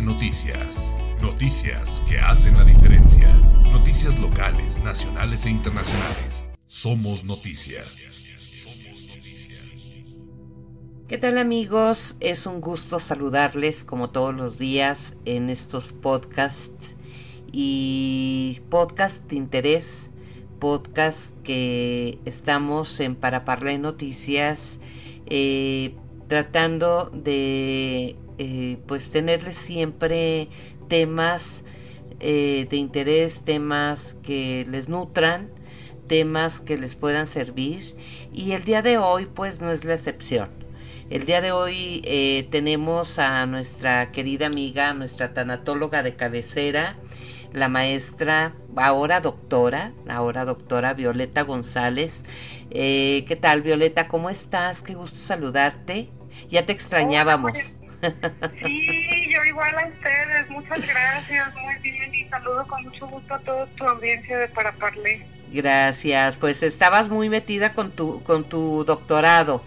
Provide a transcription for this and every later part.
Noticias. Noticias que hacen la diferencia. Noticias locales, nacionales e internacionales. Somos noticias. ¿Qué tal amigos? Es un gusto saludarles como todos los días en estos podcasts y podcast de interés, podcast que estamos en Para Parlé Noticias eh, tratando de eh, pues tenerles siempre temas eh, de interés, temas que les nutran, temas que les puedan servir y el día de hoy pues no es la excepción. El día de hoy eh, tenemos a nuestra querida amiga, nuestra tanatóloga de cabecera, la maestra, ahora doctora, ahora doctora Violeta González. ¿Qué tal Violeta? ¿Cómo estás? Qué gusto saludarte. Ya te extrañábamos. Sí, yo igual a ustedes, muchas gracias, muy bien y saludo con mucho gusto a toda tu audiencia de Para Parlé. Gracias, pues estabas muy metida con tu, con tu doctorado,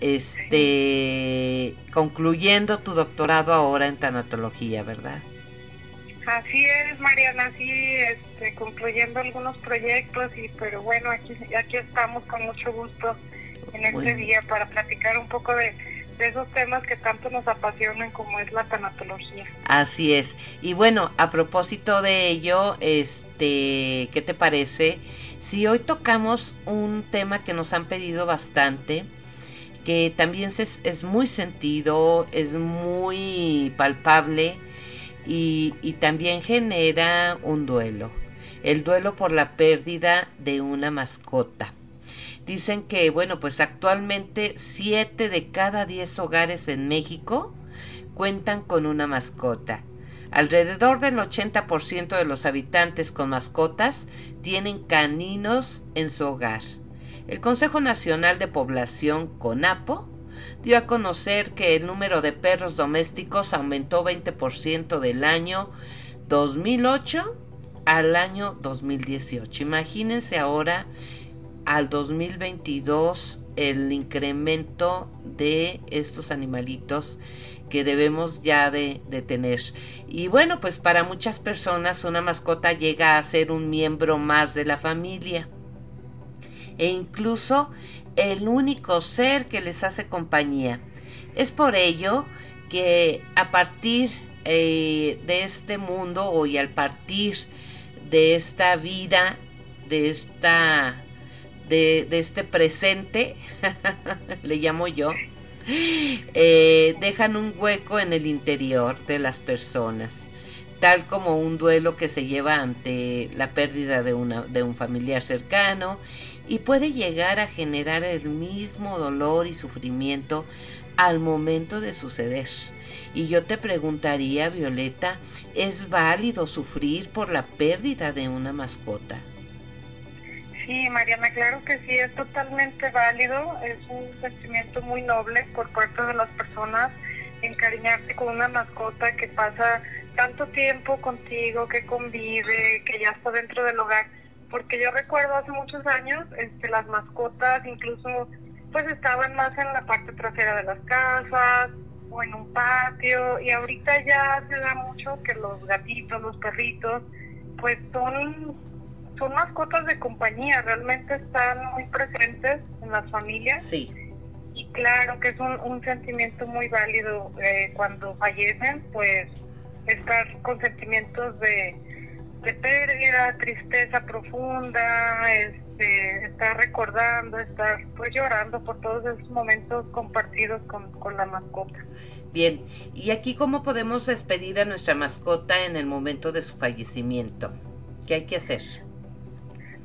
este, concluyendo tu doctorado ahora en tanatología, ¿verdad? Así es, Mariana, sí, este, concluyendo algunos proyectos y, pero bueno, aquí, aquí estamos con mucho gusto en este día para platicar un poco de de esos temas que tanto nos apasionan como es la tanatología. Así es. Y bueno, a propósito de ello, este, ¿qué te parece? Si hoy tocamos un tema que nos han pedido bastante, que también es, es muy sentido, es muy palpable y, también genera un duelo. El duelo por la pérdida de una mascota. Dicen que, bueno, pues actualmente 7 de cada 10 hogares en México cuentan con una mascota. Alrededor del 80% de los habitantes con mascotas tienen caninos en su hogar. El Consejo Nacional de Población, CONAPO, dio a conocer que el número de perros domésticos aumentó 20% del año 2008 al año 2018. Imagínense ahora al 2022 el incremento de estos animalitos que debemos ya de, tener. Y bueno, pues para muchas personas una mascota llega a ser un miembro más de la familia. E incluso el único ser que les hace compañía. Es por ello que a partir eh, de este mundo y al partir de esta vida, de esta de, este presente, le llamo yo, eh, dejan un hueco en el interior de las personas, tal como un duelo que se lleva ante la pérdida de, una, de un familiar cercano y puede llegar a generar el mismo dolor y sufrimiento al momento de suceder. Y yo te preguntaría, Violeta, ¿es válido sufrir por la pérdida de una mascota? Sí, Mariana, claro que sí, es totalmente válido, es un sentimiento muy noble por parte de las personas encariñarse con una mascota que pasa tanto tiempo contigo, que convive, que ya está dentro del hogar, porque yo recuerdo hace muchos años este, las mascotas incluso pues estaban más en la parte trasera de las casas o en un patio y ahorita ya se da mucho que los gatitos, los perritos pues son son mascotas de compañía, realmente están muy presentes en las familias. Sí. Y claro que es un, sentimiento muy válido eh, cuando fallecen, pues estar con sentimientos de, pérdida, tristeza profunda, este, estar recordando, estar pues llorando por todos esos momentos compartidos con, con la mascota. Bien, ¿y aquí cómo podemos despedir a nuestra mascota en el momento de su fallecimiento? ¿Qué hay que hacer?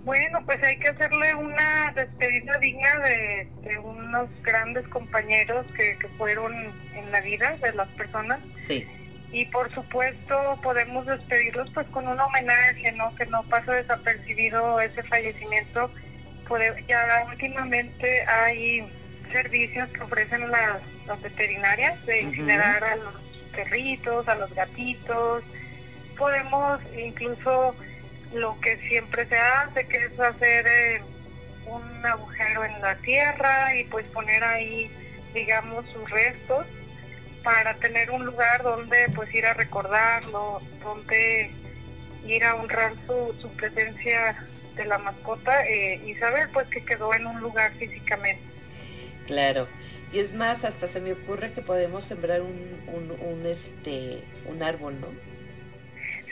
Bueno, pues hay que hacerle una despedida digna de, unos grandes compañeros que, fueron en la vida de las personas. Sí. Y por supuesto podemos despedirlos pues con un homenaje, ¿no? Que no pase desapercibido ese fallecimiento. ya últimamente hay servicios que ofrecen las, veterinarias de incinerar a los perritos, a los gatitos. Podemos incluso lo que siempre se hace, que es hacer eh, un agujero en la tierra y pues poner ahí, digamos, sus restos para tener un lugar donde pues ir a recordarlo, donde ir a honrar su, su presencia de la mascota eh, y saber pues que quedó en un lugar físicamente. Claro. Y es más, hasta se me ocurre que podemos sembrar un, un, un este, un árbol, ¿no?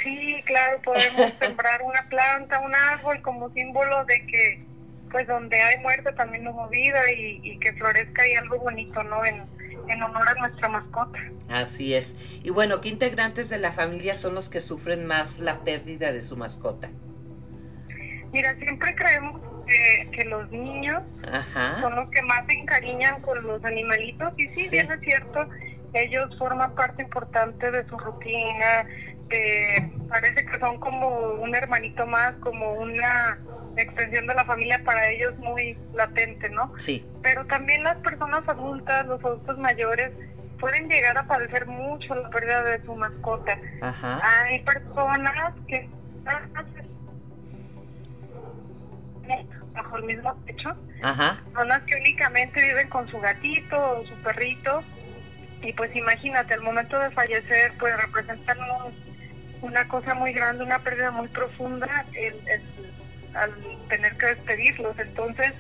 Sí, claro, podemos sembrar una planta, un árbol como símbolo de que, pues donde hay muerte también hubo vida y, y que florezca y algo bonito, ¿no? En, en honor a nuestra mascota. Así es. Y bueno, ¿qué integrantes de la familia son los que sufren más la pérdida de su mascota? Mira, siempre creemos que, que los niños Ajá. son los que más se encariñan con los animalitos y sí, Sí. bien es cierto, ellos forman parte importante de su rutina, de- parece que son como un hermanito más, como una extensión de la familia para ellos muy latente, ¿no? Sí. Pero también las personas adultas, los adultos mayores, pueden llegar a padecer mucho la pérdida de su mascota. Ajá. Hay personas que bajo el mismo techo, Ajá. personas que únicamente viven con su gatito o su perrito y pues imagínate, al momento de fallecer pues representan un- una cosa muy grande, una pérdida muy profunda el, el- al tener que despedirlos. Entonces,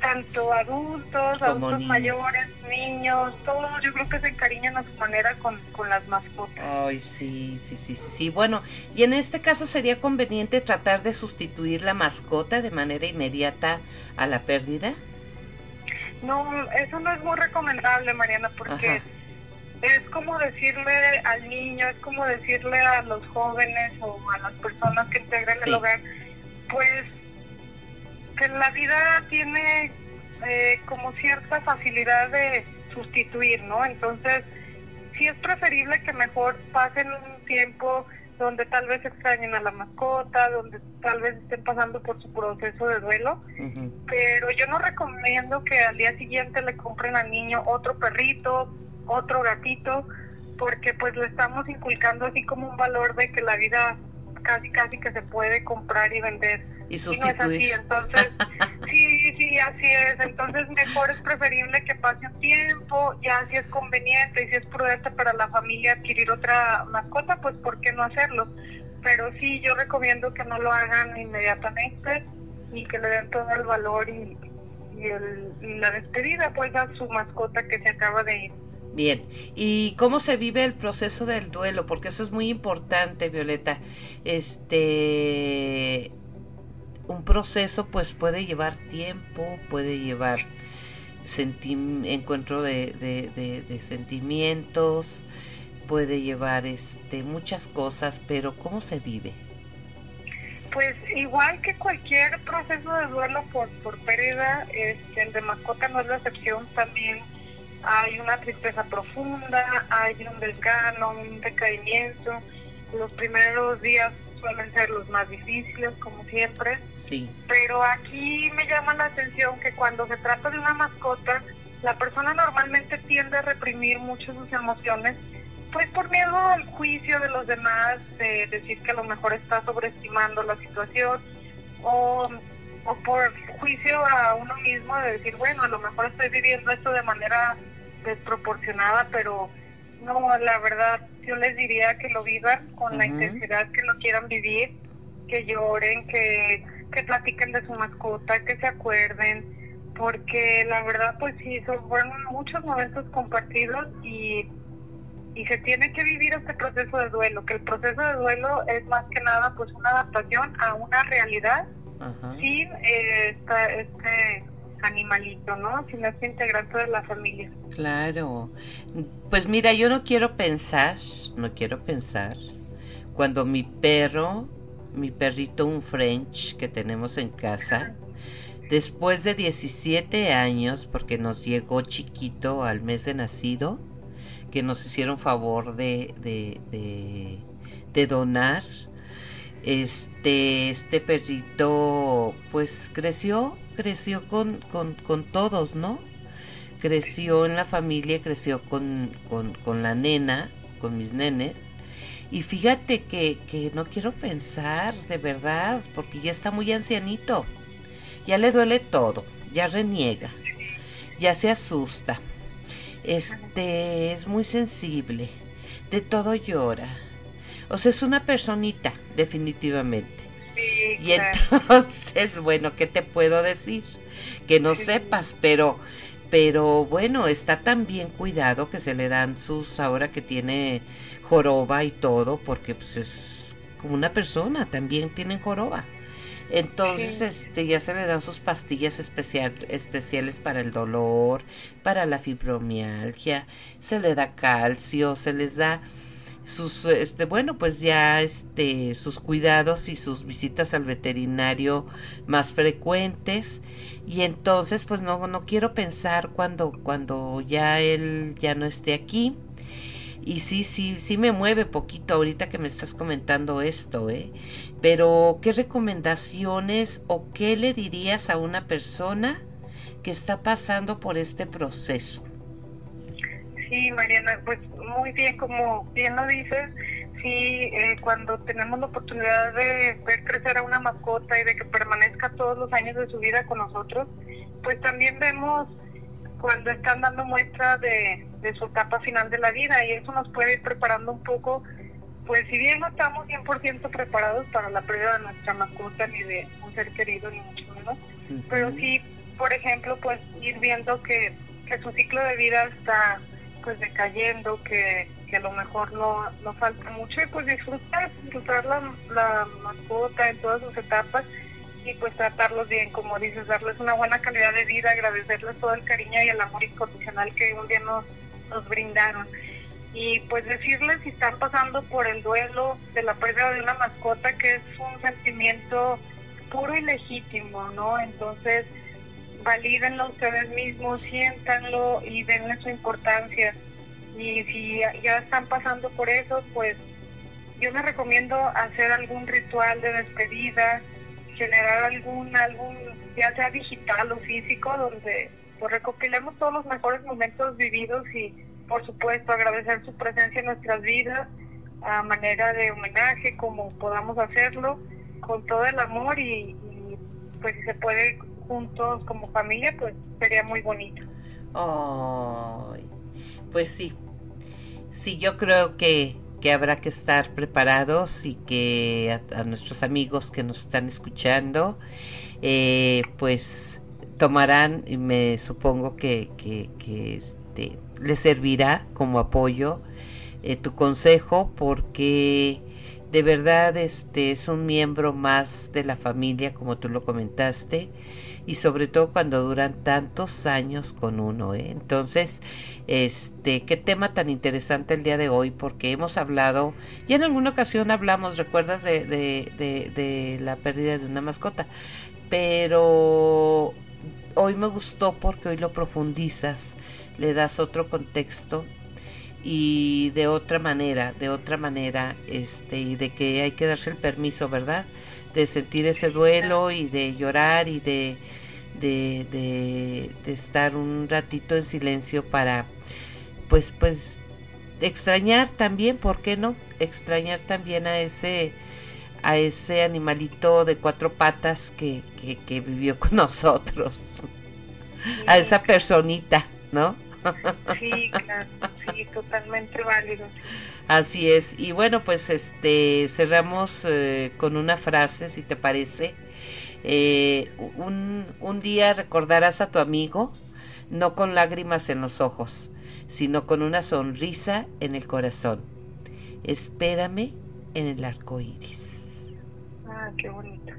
tanto adultos, Como adultos niños. mayores, niños, todos yo creo que se encariñan a su manera con, con las mascotas. Ay, sí, sí, sí, sí, sí. Bueno, y en este caso sería conveniente tratar de sustituir la mascota de manera inmediata a la pérdida. No, eso no es muy recomendable, Mariana, porque Ajá. es como decirle al niño, es como decirle a los jóvenes o a las personas que integran Sí. el hogar, pues que la vida tiene eh, como cierta facilidad de sustituir, ¿no? Entonces, sí es preferible que mejor pasen un tiempo donde tal vez extrañen a la mascota, donde tal vez estén pasando por su proceso de duelo pero yo no recomiendo que al día siguiente le compren al niño otro perrito, otro gatito, porque pues le estamos inculcando así como un valor de que la vida casi casi que se puede comprar y vender. Y Y no es así, sustituir. entonces, sí, sí, así es. Entonces mejor es preferible que pase un tiempo, ya si es conveniente y si es prudente para la familia adquirir otra mascota, pues ¿por qué no hacerlo? Pero sí, yo recomiendo que no lo hagan inmediatamente y que le den todo el valor y, y, el, y la despedida pues a su mascota que se acaba de ir. Bien, ¿y cómo se vive el proceso del duelo? Porque eso es muy importante, Violeta. Este, un proceso pues puede llevar tiempo, puede llevar encuentro de sentimientos, puede llevar este muchas cosas, pero ¿cómo se vive? Pues igual que cualquier proceso de duelo por, por pérdida, este, el de mascota no es la excepción, también hay una tristeza profunda, hay un desgano, un decaimiento, los primeros días suelen ser los más difíciles, como siempre, Sí, pero aquí me llama la atención que cuando se trata de una mascota, la persona normalmente tiende a reprimir mucho sus emociones, pues por miedo al juicio de los demás, de decir que a lo mejor está sobreestimando la situación, o, o por juicio a uno mismo de decir, bueno, a lo mejor estoy viviendo esto de manera desproporcionada, pero no, la verdad, yo les diría que lo vivan con la intensidad que lo quieran vivir, que lloren, que, que platiquen de su mascota, que se acuerden, porque la verdad, pues sí, son fueron muchos momentos compartidos y, y se tiene que vivir este proceso de duelo, que el proceso de duelo es más que nada pues una adaptación a una realidad ajá. sin eh, esta- este animalito, ¿no? Sin este integrante de la familia. Claro. Pues mira, yo no quiero pensar, no quiero pensar cuando mi perro, mi perrito un French que tenemos en casa, después de 17 años, porque nos llegó chiquito al mes de nacido, que nos hicieron favor de, de, de donar, este, este perrito pues creció, creció con, con, con todos, ¿no? creció en la familia, creció con, con, la nena, con mis nenes. Y fíjate que, que no quiero pensar, de verdad, porque ya está muy ancianito. Ya le duele todo, ya reniega, ya se asusta. Este es muy sensible, de todo llora. O sea, es una personita, definitivamente. y entonces, bueno, ¿qué te puedo decir? Que no sepas, pero pero bueno, está tan bien cuidado que se le dan sus ahora que tiene joroba y todo, porque pues es como una persona, también tienen joroba. Entonces, este, ya se le dan sus pastillas especial, especiales para el dolor, para la fibromialgia, se le da calcio, se les da sus, este, bueno, pues ya, este, sus cuidados y sus visitas al veterinario más frecuentes. Y entonces, pues no, no quiero pensar cuando, cuando ya él ya no esté aquí y sí, sí, sí me mueve poquito ahorita que me estás comentando esto, ¿eh? Pero, ¿qué recomendaciones o qué le dirías a una persona que está pasando por este proceso? Sí, Mariana, pues muy bien, como bien lo dices, sí, eh, cuando tenemos la oportunidad de ver crecer a una mascota y de que permanezca todos los años de su vida con nosotros, pues también vemos cuando están dando muestra de, su etapa final de la vida y eso nos puede ir preparando un poco, pues si bien no estamos 100% preparados para la pérdida de nuestra mascota ni de un ser querido ni mucho menos, pero sí, por ejemplo, pues ir viendo que, su ciclo de vida está pues decayendo, que, que a lo mejor no, no falta mucho y pues disfrutar, disfrutar la, la mascota en todas sus etapas y pues tratarlos bien, como dices, darles una buena calidad de vida, agradecerles todo el cariño y el amor incondicional que un día nos, nos brindaron. Y pues decirles si están pasando por el duelo de la pérdida de una mascota, que es un sentimiento puro y legítimo, ¿no? Entonces, valídenlo ustedes mismos, siéntanlo y denle su importancia. Y si ya están pasando por eso, pues yo les recomiendo hacer algún ritual de despedida, generar algún álbum, ya sea digital o físico, donde pues, recopilemos todos los mejores momentos vividos y, por supuesto, agradecer su presencia en nuestras vidas a manera de homenaje, como podamos hacerlo, con todo el amor y, pues si se puede juntos como familia, pues sería muy bonito. pues sí, sí, yo creo que que habrá que estar preparados y que a, nuestros amigos que nos están escuchando, eh, pues tomarán, y me supongo que, que, este, les servirá como apoyo eh, tu consejo, porque de verdad este es un miembro más de la familia, como tú lo comentaste, y sobre todo cuando duran tantos años con uno. ¿eh? Entonces, este, qué tema tan interesante el día de hoy, porque hemos hablado, ya en alguna ocasión hablamos, recuerdas, de, de, la pérdida de una mascota, pero hoy me gustó porque hoy lo profundizas, le das otro contexto y de otra manera, de otra manera, este, y de que hay que darse el permiso, ¿verdad? De sentir ese duelo y de llorar y de de, estar un ratito en silencio para, pues, pues, extrañar también, ¿por qué no? Extrañar también a ese, a ese animalito de cuatro patas que, que, vivió con nosotros, a esa personita, ¿no? Sí, claro, sí, totalmente válido. Así es, y bueno, pues este cerramos eh, con una frase, si te parece, eh, un, un día recordarás a tu amigo, no con lágrimas en los ojos, sino con una sonrisa en el corazón. Espérame en el arco iris. Ah, qué bonito.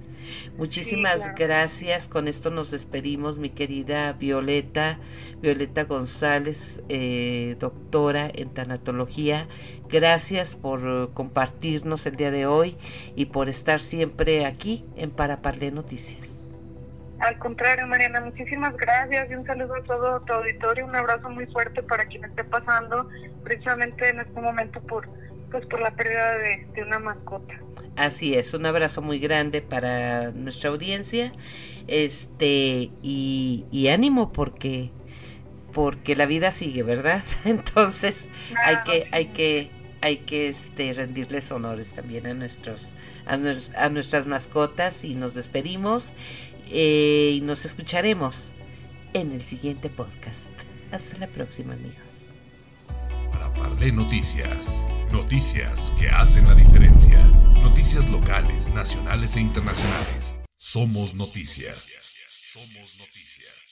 Muchísimas gracias. Con esto nos despedimos, mi querida Violeta, Violeta González, eh, doctora en tanatología. Gracias por compartirnos el día de hoy y por estar siempre aquí en Paraparle Noticias. Al contrario, Mariana, muchísimas gracias y un saludo a todo tu auditorio, un abrazo muy fuerte para quien esté pasando precisamente en este momento por, pues, por la pérdida de una mascota. Así es, un abrazo muy grande para nuestra audiencia. Este, y, ánimo porque porque la vida sigue, ¿verdad? Entonces, hay que hay que hay que este rendirles honores también a nuestros a, nuestras mascotas y nos despedimos eh, y nos escucharemos en el siguiente podcast. Hasta la próxima amigos. Para Parlé Noticias, noticias que hacen la diferencia, noticias locales, nacionales e internacionales. Somos noticias. Somos noticias.